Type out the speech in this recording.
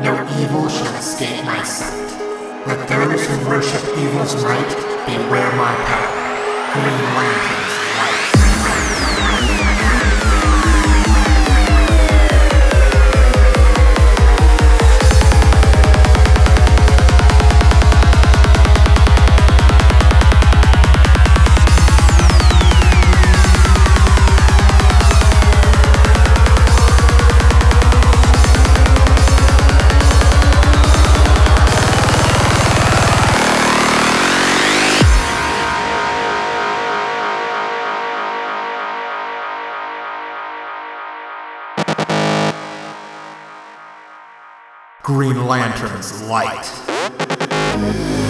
no evil shall escape my sight. Let those who worship evil's might beware my power. Green Lantern's Green Lantern's light.